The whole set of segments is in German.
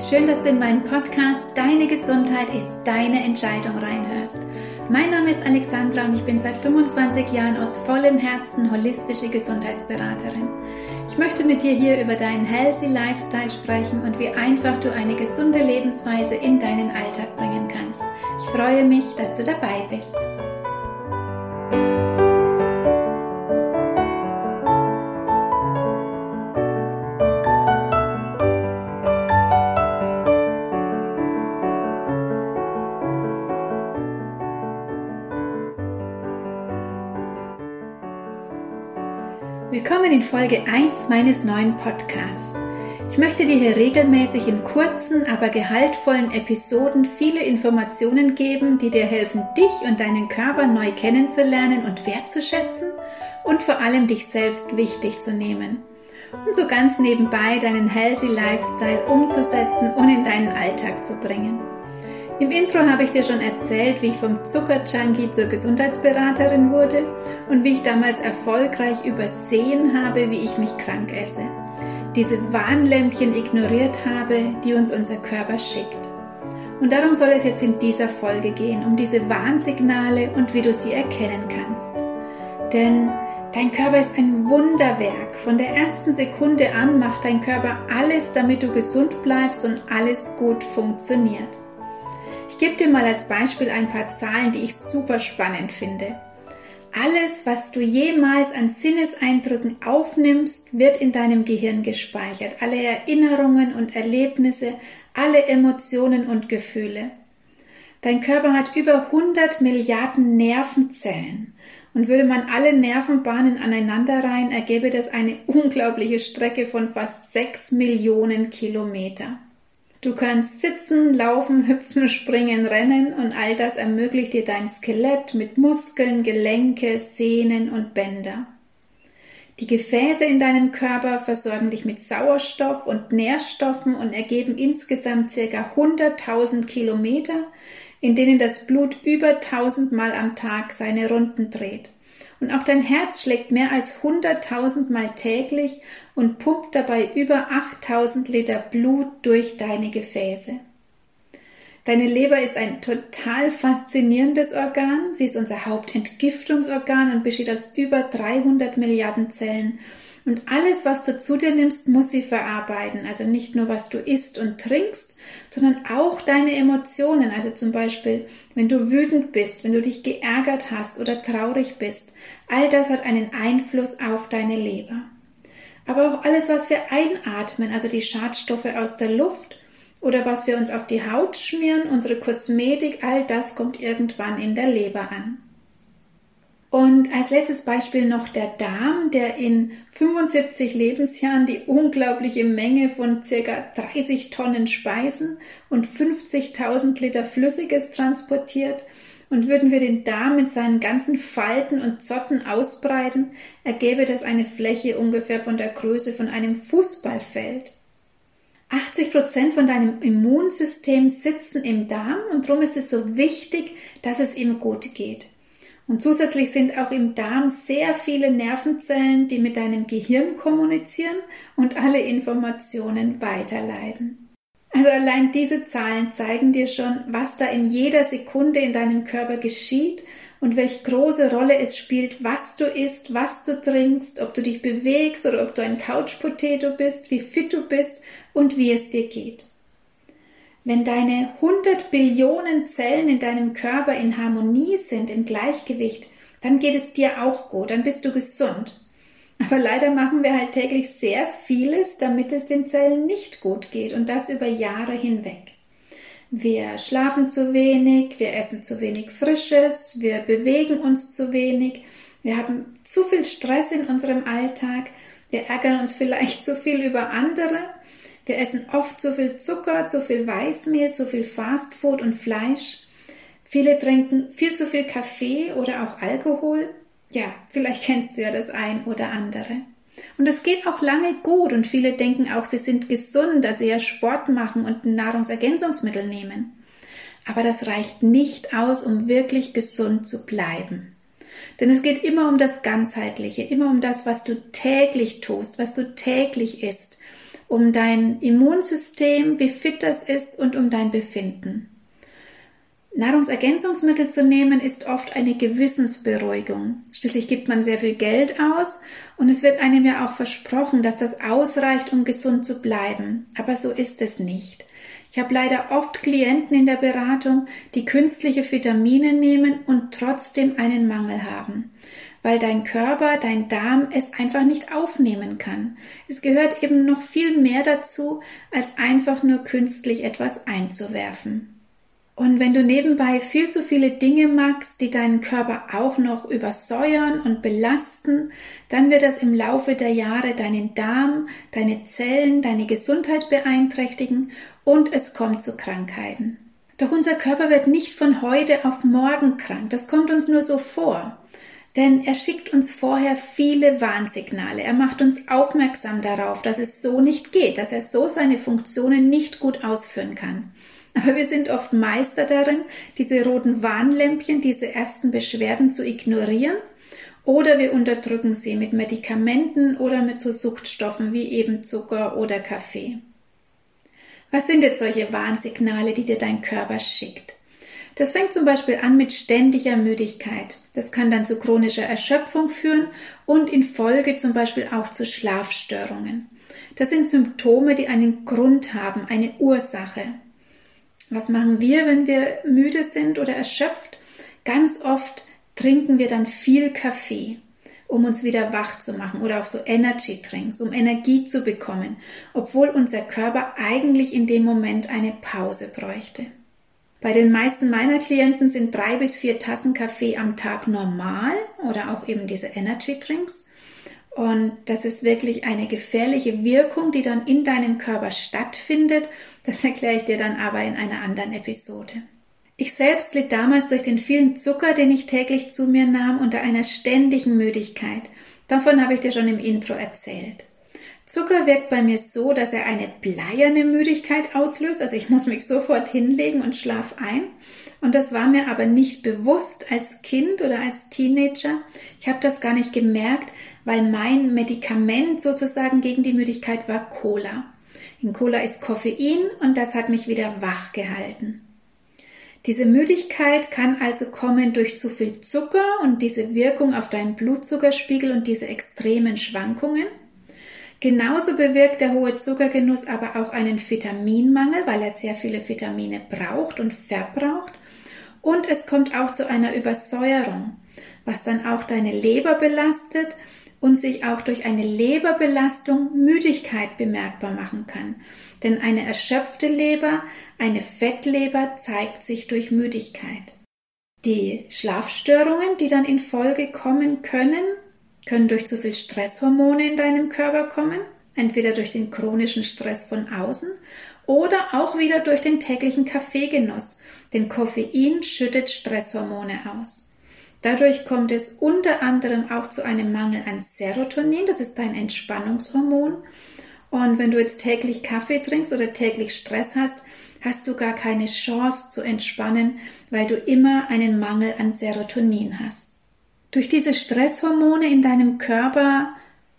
schön, dass du in meinen Podcast Deine Gesundheit ist deine Entscheidung reinhörst. Mein Name ist Alexandra und ich bin seit 25 Jahren aus vollem Herzen holistische Gesundheitsberaterin. Ich möchte mit dir hier über deinen Healthy Lifestyle sprechen und wie einfach du eine gesunde Lebensweise in deinen Alltag bringen kannst. Ich freue mich, dass du dabei bist. Willkommen in Folge 1 meines neuen Podcasts. Ich möchte dir hier regelmäßig in kurzen, aber gehaltvollen Episoden viele Informationen geben, die dir helfen, dich und deinen Körper neu kennenzulernen und wertzuschätzen und vor allem dich selbst wichtig zu nehmen. Und so ganz nebenbei deinen Healthy Lifestyle umzusetzen und in deinen Alltag zu bringen. Im Intro habe ich dir schon erzählt, wie ich vom Zuckerjunkie zur Gesundheitsberaterin wurde und wie ich damals erfolgreich übersehen habe, wie ich mich krank esse. Diese Warnlämpchen ignoriert habe, die uns unser Körper schickt. Und darum soll es jetzt in dieser Folge gehen, um diese Warnsignale und wie du sie erkennen kannst. Denn dein Körper ist ein Wunderwerk. Von der ersten Sekunde an macht dein Körper alles, damit du gesund bleibst und alles gut funktioniert. Ich gebe dir mal als Beispiel ein paar Zahlen, die ich super spannend finde. Alles, was du jemals an Sinneseindrücken aufnimmst, wird in deinem Gehirn gespeichert. Alle Erinnerungen und Erlebnisse, alle Emotionen und Gefühle. Dein Körper hat über 100 Milliarden Nervenzellen. Und würde man alle Nervenbahnen aneinanderreihen, ergäbe das eine unglaubliche Strecke von fast 6 Millionen Kilometer. Du kannst sitzen, laufen, hüpfen, springen, rennen und all das ermöglicht dir dein Skelett mit Muskeln, Gelenke, Sehnen und Bänder. Die Gefäße in deinem Körper versorgen dich mit Sauerstoff und Nährstoffen und ergeben insgesamt ca. 100.000 Kilometer, in denen das Blut über 1000 Mal am Tag seine Runden dreht. Und auch dein Herz schlägt mehr als 100.000 Mal täglich und pumpt dabei über 8000 Liter Blut durch deine Gefäße. Deine Leber ist ein total faszinierendes Organ. Sie ist unser Hauptentgiftungsorgan und besteht aus über 300 Milliarden Zellen und alles, was du zu dir nimmst, muss sie verarbeiten. Also nicht nur, was du isst und trinkst, sondern auch deine Emotionen. Also zum Beispiel, wenn du wütend bist, wenn du dich geärgert hast oder traurig bist. All das hat einen Einfluss auf deine Leber. Aber auch alles, was wir einatmen, also die Schadstoffe aus der Luft oder was wir uns auf die Haut schmieren, unsere Kosmetik, all das kommt irgendwann in der Leber an. Und als letztes Beispiel noch der Darm, der in 75 Lebensjahren die unglaubliche Menge von circa 30 Tonnen Speisen und 50.000 Liter Flüssiges transportiert. Und würden wir den Darm mit seinen ganzen Falten und Zotten ausbreiten, ergäbe das eine Fläche ungefähr von der Größe von einem Fußballfeld. 80 Prozent von deinem Immunsystem sitzen im Darm und darum ist es so wichtig, dass es ihm gut geht. Und zusätzlich sind auch im Darm sehr viele Nervenzellen, die mit deinem Gehirn kommunizieren und alle Informationen weiterleiten. Also allein diese Zahlen zeigen dir schon, was da in jeder Sekunde in deinem Körper geschieht und welche große Rolle es spielt, was du isst, was du trinkst, ob du dich bewegst oder ob du ein Couchpotato bist, wie fit du bist und wie es dir geht. Wenn deine 100 Billionen Zellen in deinem Körper in Harmonie sind, im Gleichgewicht, dann geht es dir auch gut, dann bist du gesund. Aber leider machen wir halt täglich sehr vieles, damit es den Zellen nicht gut geht und das über Jahre hinweg. Wir schlafen zu wenig, wir essen zu wenig Frisches, wir bewegen uns zu wenig, wir haben zu viel Stress in unserem Alltag, wir ärgern uns vielleicht zu viel über andere wir essen oft zu viel Zucker, zu viel Weißmehl, zu viel Fastfood und Fleisch. Viele trinken viel zu viel Kaffee oder auch Alkohol. Ja, vielleicht kennst du ja das ein oder andere. Und es geht auch lange gut und viele denken auch, sie sind gesund, dass sie ja Sport machen und Nahrungsergänzungsmittel nehmen. Aber das reicht nicht aus, um wirklich gesund zu bleiben. Denn es geht immer um das Ganzheitliche, immer um das, was du täglich tust, was du täglich isst um dein Immunsystem, wie fit das ist und um dein Befinden. Nahrungsergänzungsmittel zu nehmen ist oft eine Gewissensberuhigung. Schließlich gibt man sehr viel Geld aus und es wird einem ja auch versprochen, dass das ausreicht, um gesund zu bleiben. Aber so ist es nicht. Ich habe leider oft Klienten in der Beratung, die künstliche Vitamine nehmen und trotzdem einen Mangel haben, weil dein Körper, dein Darm es einfach nicht aufnehmen kann. Es gehört eben noch viel mehr dazu, als einfach nur künstlich etwas einzuwerfen. Und wenn du nebenbei viel zu viele Dinge magst, die deinen Körper auch noch übersäuern und belasten, dann wird das im Laufe der Jahre deinen Darm, deine Zellen, deine Gesundheit beeinträchtigen und es kommt zu Krankheiten. Doch unser Körper wird nicht von heute auf morgen krank. Das kommt uns nur so vor. Denn er schickt uns vorher viele Warnsignale. Er macht uns aufmerksam darauf, dass es so nicht geht, dass er so seine Funktionen nicht gut ausführen kann. Aber wir sind oft Meister darin, diese roten Warnlämpchen, diese ersten Beschwerden zu ignorieren oder wir unterdrücken sie mit Medikamenten oder mit so Suchtstoffen wie eben Zucker oder Kaffee. Was sind jetzt solche Warnsignale, die dir dein Körper schickt? Das fängt zum Beispiel an mit ständiger Müdigkeit. Das kann dann zu chronischer Erschöpfung führen und in Folge zum Beispiel auch zu Schlafstörungen. Das sind Symptome, die einen Grund haben, eine Ursache. Was machen wir, wenn wir müde sind oder erschöpft? Ganz oft trinken wir dann viel Kaffee, um uns wieder wach zu machen oder auch so Energy Drinks, um Energie zu bekommen, obwohl unser Körper eigentlich in dem Moment eine Pause bräuchte. Bei den meisten meiner Klienten sind drei bis vier Tassen Kaffee am Tag normal oder auch eben diese Energy Drinks. Und das ist wirklich eine gefährliche Wirkung, die dann in deinem Körper stattfindet. Das erkläre ich dir dann aber in einer anderen Episode. Ich selbst litt damals durch den vielen Zucker, den ich täglich zu mir nahm, unter einer ständigen Müdigkeit. Davon habe ich dir schon im Intro erzählt. Zucker wirkt bei mir so, dass er eine bleierne Müdigkeit auslöst. Also ich muss mich sofort hinlegen und schlaf ein. Und das war mir aber nicht bewusst als Kind oder als Teenager. Ich habe das gar nicht gemerkt, weil mein Medikament sozusagen gegen die Müdigkeit war Cola. In Cola ist Koffein und das hat mich wieder wach gehalten. Diese Müdigkeit kann also kommen durch zu viel Zucker und diese Wirkung auf deinen Blutzuckerspiegel und diese extremen Schwankungen. Genauso bewirkt der hohe Zuckergenuss aber auch einen Vitaminmangel, weil er sehr viele Vitamine braucht und verbraucht. Und es kommt auch zu einer Übersäuerung, was dann auch deine Leber belastet und sich auch durch eine Leberbelastung Müdigkeit bemerkbar machen kann. Denn eine erschöpfte Leber, eine Fettleber zeigt sich durch Müdigkeit. Die Schlafstörungen, die dann in Folge kommen können, können durch zu viel Stresshormone in deinem Körper kommen, entweder durch den chronischen Stress von außen oder auch wieder durch den täglichen Kaffeegenuss, denn Koffein schüttet Stresshormone aus. Dadurch kommt es unter anderem auch zu einem Mangel an Serotonin, das ist dein Entspannungshormon. Und wenn du jetzt täglich Kaffee trinkst oder täglich Stress hast, hast du gar keine Chance zu entspannen, weil du immer einen Mangel an Serotonin hast. Durch diese Stresshormone in deinem Körper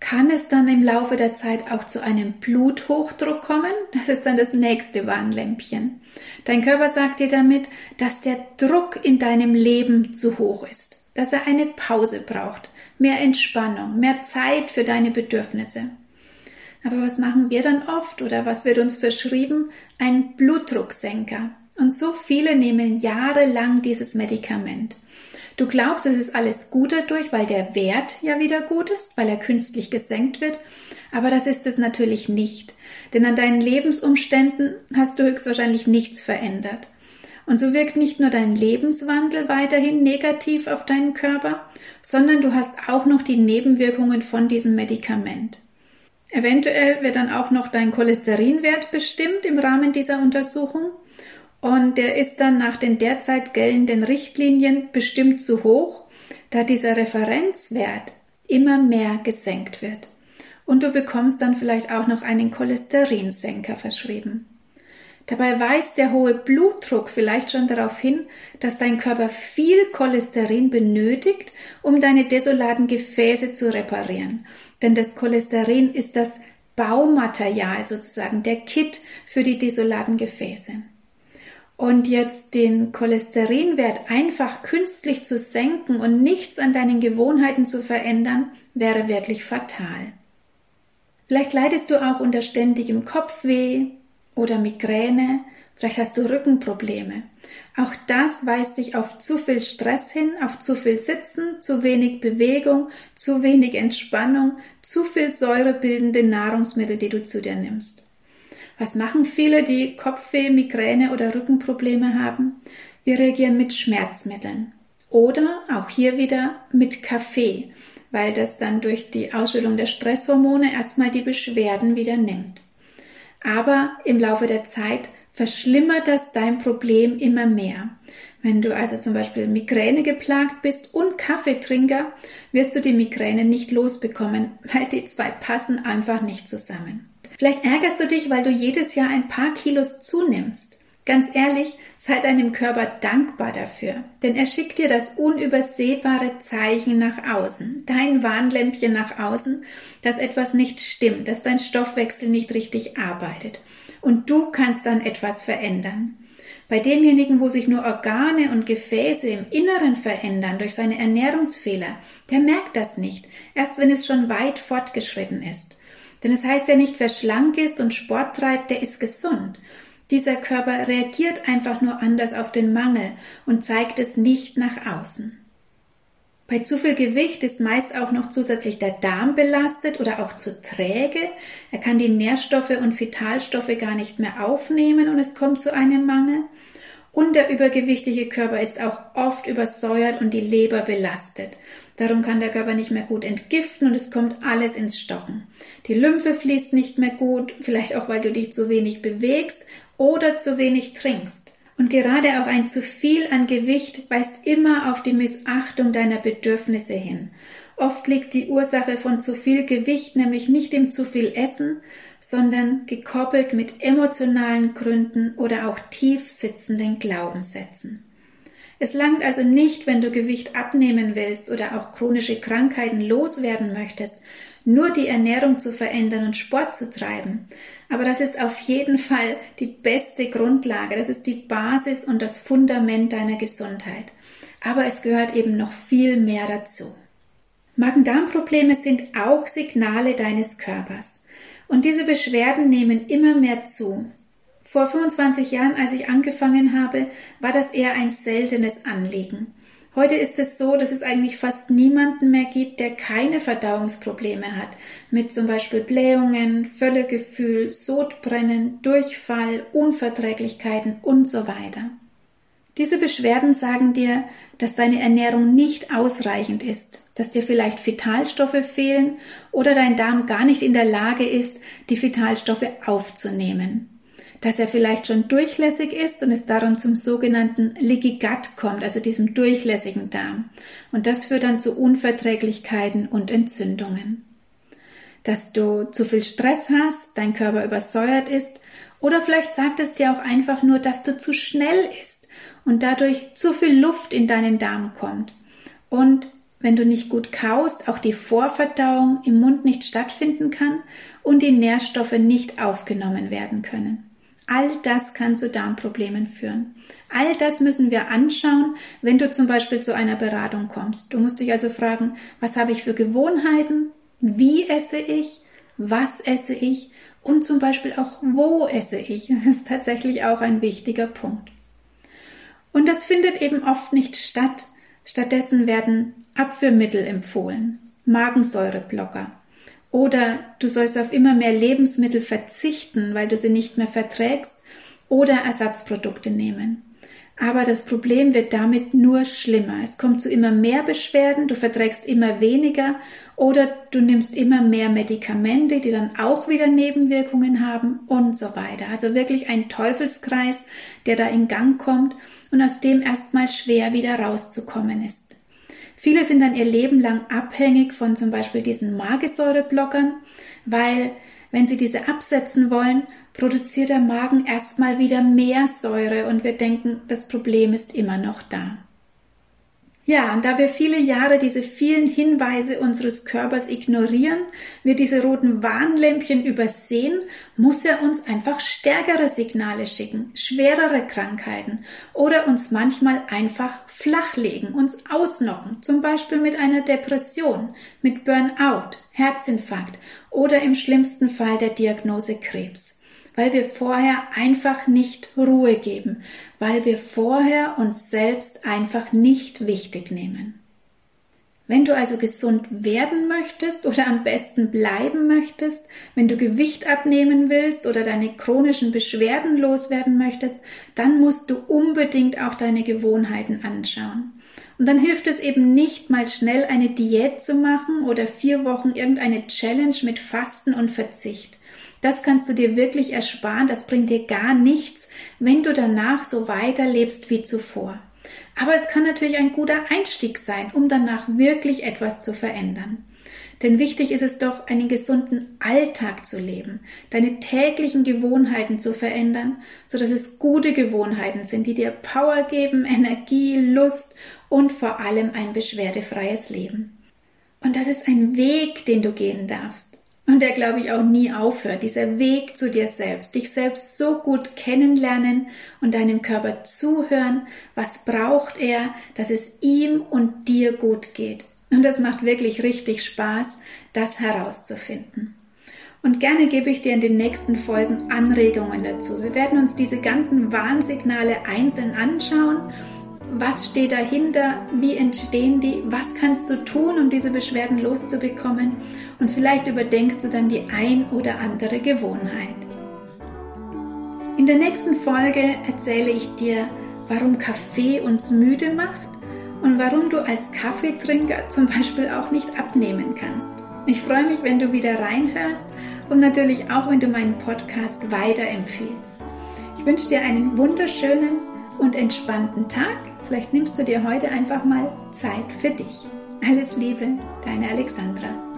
kann es dann im Laufe der Zeit auch zu einem Bluthochdruck kommen. Das ist dann das nächste Warnlämpchen. Dein Körper sagt dir damit, dass der Druck in deinem Leben zu hoch ist, dass er eine Pause braucht, mehr Entspannung, mehr Zeit für deine Bedürfnisse. Aber was machen wir dann oft oder was wird uns verschrieben? Ein Blutdrucksenker. Und so viele nehmen jahrelang dieses Medikament. Du glaubst, es ist alles gut dadurch, weil der Wert ja wieder gut ist, weil er künstlich gesenkt wird. Aber das ist es natürlich nicht. Denn an deinen Lebensumständen hast du höchstwahrscheinlich nichts verändert. Und so wirkt nicht nur dein Lebenswandel weiterhin negativ auf deinen Körper, sondern du hast auch noch die Nebenwirkungen von diesem Medikament. Eventuell wird dann auch noch dein Cholesterinwert bestimmt im Rahmen dieser Untersuchung. Und der ist dann nach den derzeit geltenden Richtlinien bestimmt zu hoch, da dieser Referenzwert immer mehr gesenkt wird. Und du bekommst dann vielleicht auch noch einen Cholesterinsenker verschrieben. Dabei weist der hohe Blutdruck vielleicht schon darauf hin, dass dein Körper viel Cholesterin benötigt, um deine desolaten Gefäße zu reparieren. Denn das Cholesterin ist das Baumaterial sozusagen, der Kit für die desolaten Gefäße. Und jetzt den Cholesterinwert einfach künstlich zu senken und nichts an deinen Gewohnheiten zu verändern, wäre wirklich fatal. Vielleicht leidest du auch unter ständigem Kopfweh oder Migräne, vielleicht hast du Rückenprobleme. Auch das weist dich auf zu viel Stress hin, auf zu viel Sitzen, zu wenig Bewegung, zu wenig Entspannung, zu viel säurebildende Nahrungsmittel, die du zu dir nimmst. Was machen viele, die Kopfweh, Migräne oder Rückenprobleme haben? Wir reagieren mit Schmerzmitteln oder auch hier wieder mit Kaffee, weil das dann durch die Ausschüttung der Stresshormone erstmal die Beschwerden wieder nimmt. Aber im Laufe der Zeit verschlimmert das dein Problem immer mehr. Wenn du also zum Beispiel Migräne geplagt bist und Kaffeetrinker, wirst du die Migräne nicht losbekommen, weil die zwei passen einfach nicht zusammen. Vielleicht ärgerst du dich, weil du jedes Jahr ein paar Kilos zunimmst. Ganz ehrlich, sei deinem Körper dankbar dafür, denn er schickt dir das unübersehbare Zeichen nach außen, dein Warnlämpchen nach außen, dass etwas nicht stimmt, dass dein Stoffwechsel nicht richtig arbeitet. Und du kannst dann etwas verändern. Bei demjenigen, wo sich nur Organe und Gefäße im Inneren verändern durch seine Ernährungsfehler, der merkt das nicht, erst wenn es schon weit fortgeschritten ist. Denn es heißt ja nicht, wer schlank ist und Sport treibt, der ist gesund. Dieser Körper reagiert einfach nur anders auf den Mangel und zeigt es nicht nach außen. Bei zu viel Gewicht ist meist auch noch zusätzlich der Darm belastet oder auch zu träge. Er kann die Nährstoffe und Vitalstoffe gar nicht mehr aufnehmen und es kommt zu einem Mangel. Und der übergewichtige Körper ist auch oft übersäuert und die Leber belastet. Darum kann der Körper nicht mehr gut entgiften und es kommt alles ins Stocken. Die Lymphe fließt nicht mehr gut, vielleicht auch weil du dich zu wenig bewegst oder zu wenig trinkst. Und gerade auch ein zu viel an Gewicht weist immer auf die Missachtung deiner Bedürfnisse hin. Oft liegt die Ursache von zu viel Gewicht nämlich nicht im zu viel Essen, sondern gekoppelt mit emotionalen Gründen oder auch tief sitzenden Glaubenssätzen. Es langt also nicht, wenn du Gewicht abnehmen willst oder auch chronische Krankheiten loswerden möchtest, nur die Ernährung zu verändern und Sport zu treiben. Aber das ist auf jeden Fall die beste Grundlage, das ist die Basis und das Fundament deiner Gesundheit. Aber es gehört eben noch viel mehr dazu. Magen-Darm-Probleme sind auch Signale deines Körpers. Und diese Beschwerden nehmen immer mehr zu. Vor 25 Jahren, als ich angefangen habe, war das eher ein seltenes Anliegen. Heute ist es so, dass es eigentlich fast niemanden mehr gibt, der keine Verdauungsprobleme hat, mit zum Beispiel Blähungen, Völlegefühl, Sodbrennen, Durchfall, Unverträglichkeiten und so weiter. Diese Beschwerden sagen dir, dass deine Ernährung nicht ausreichend ist, dass dir vielleicht Vitalstoffe fehlen oder dein Darm gar nicht in der Lage ist, die Vitalstoffe aufzunehmen dass er vielleicht schon durchlässig ist und es darum zum sogenannten Leaky Gut kommt, also diesem durchlässigen Darm. Und das führt dann zu Unverträglichkeiten und Entzündungen. Dass du zu viel Stress hast, dein Körper übersäuert ist oder vielleicht sagt es dir auch einfach nur, dass du zu schnell isst und dadurch zu viel Luft in deinen Darm kommt. Und wenn du nicht gut kaust, auch die Vorverdauung im Mund nicht stattfinden kann und die Nährstoffe nicht aufgenommen werden können. All das kann zu Darmproblemen führen. All das müssen wir anschauen, wenn du zum Beispiel zu einer Beratung kommst. Du musst dich also fragen, was habe ich für Gewohnheiten? Wie esse ich? Was esse ich? Und zum Beispiel auch, wo esse ich? Das ist tatsächlich auch ein wichtiger Punkt. Und das findet eben oft nicht statt. Stattdessen werden Abführmittel empfohlen, Magensäureblocker, oder du sollst auf immer mehr Lebensmittel verzichten, weil du sie nicht mehr verträgst oder Ersatzprodukte nehmen. Aber das Problem wird damit nur schlimmer. Es kommt zu immer mehr Beschwerden, du verträgst immer weniger oder du nimmst immer mehr Medikamente, die dann auch wieder Nebenwirkungen haben und so weiter. Also wirklich ein Teufelskreis, der da in Gang kommt und aus dem erstmal schwer wieder rauszukommen ist. Viele sind dann ihr Leben lang abhängig von zum Beispiel diesen Magesäureblockern, weil wenn sie diese absetzen wollen, produziert der Magen erstmal wieder mehr Säure und wir denken, das Problem ist immer noch da. Ja, und da wir viele Jahre diese vielen Hinweise unseres Körpers ignorieren, wir diese roten Warnlämpchen übersehen, muss er uns einfach stärkere Signale schicken, schwerere Krankheiten oder uns manchmal einfach flachlegen, uns ausnocken, zum Beispiel mit einer Depression, mit Burnout, Herzinfarkt oder im schlimmsten Fall der Diagnose Krebs weil wir vorher einfach nicht Ruhe geben, weil wir vorher uns selbst einfach nicht wichtig nehmen. Wenn du also gesund werden möchtest oder am besten bleiben möchtest, wenn du Gewicht abnehmen willst oder deine chronischen Beschwerden loswerden möchtest, dann musst du unbedingt auch deine Gewohnheiten anschauen. Und dann hilft es eben nicht mal schnell eine Diät zu machen oder vier Wochen irgendeine Challenge mit Fasten und Verzicht. Das kannst du dir wirklich ersparen, das bringt dir gar nichts, wenn du danach so weiterlebst wie zuvor. Aber es kann natürlich ein guter Einstieg sein, um danach wirklich etwas zu verändern. Denn wichtig ist es doch, einen gesunden Alltag zu leben, deine täglichen Gewohnheiten zu verändern, so dass es gute Gewohnheiten sind, die dir Power geben, Energie, Lust und vor allem ein beschwerdefreies Leben. Und das ist ein Weg, den du gehen darfst und der, glaube ich, auch nie aufhört. Dieser Weg zu dir selbst, dich selbst so gut kennenlernen und deinem Körper zuhören. Was braucht er, dass es ihm und dir gut geht? Und das macht wirklich richtig Spaß, das herauszufinden. Und gerne gebe ich dir in den nächsten Folgen Anregungen dazu. Wir werden uns diese ganzen Warnsignale einzeln anschauen was steht dahinter, wie entstehen die, was kannst du tun, um diese Beschwerden loszubekommen und vielleicht überdenkst du dann die ein oder andere Gewohnheit. In der nächsten Folge erzähle ich dir, warum Kaffee uns müde macht und warum du als Kaffeetrinker zum Beispiel auch nicht abnehmen kannst. Ich freue mich, wenn du wieder reinhörst und natürlich auch, wenn du meinen Podcast weiterempfiehlst. Ich wünsche dir einen wunderschönen und entspannten Tag Vielleicht nimmst du dir heute einfach mal Zeit für dich. Alles Liebe, deine Alexandra.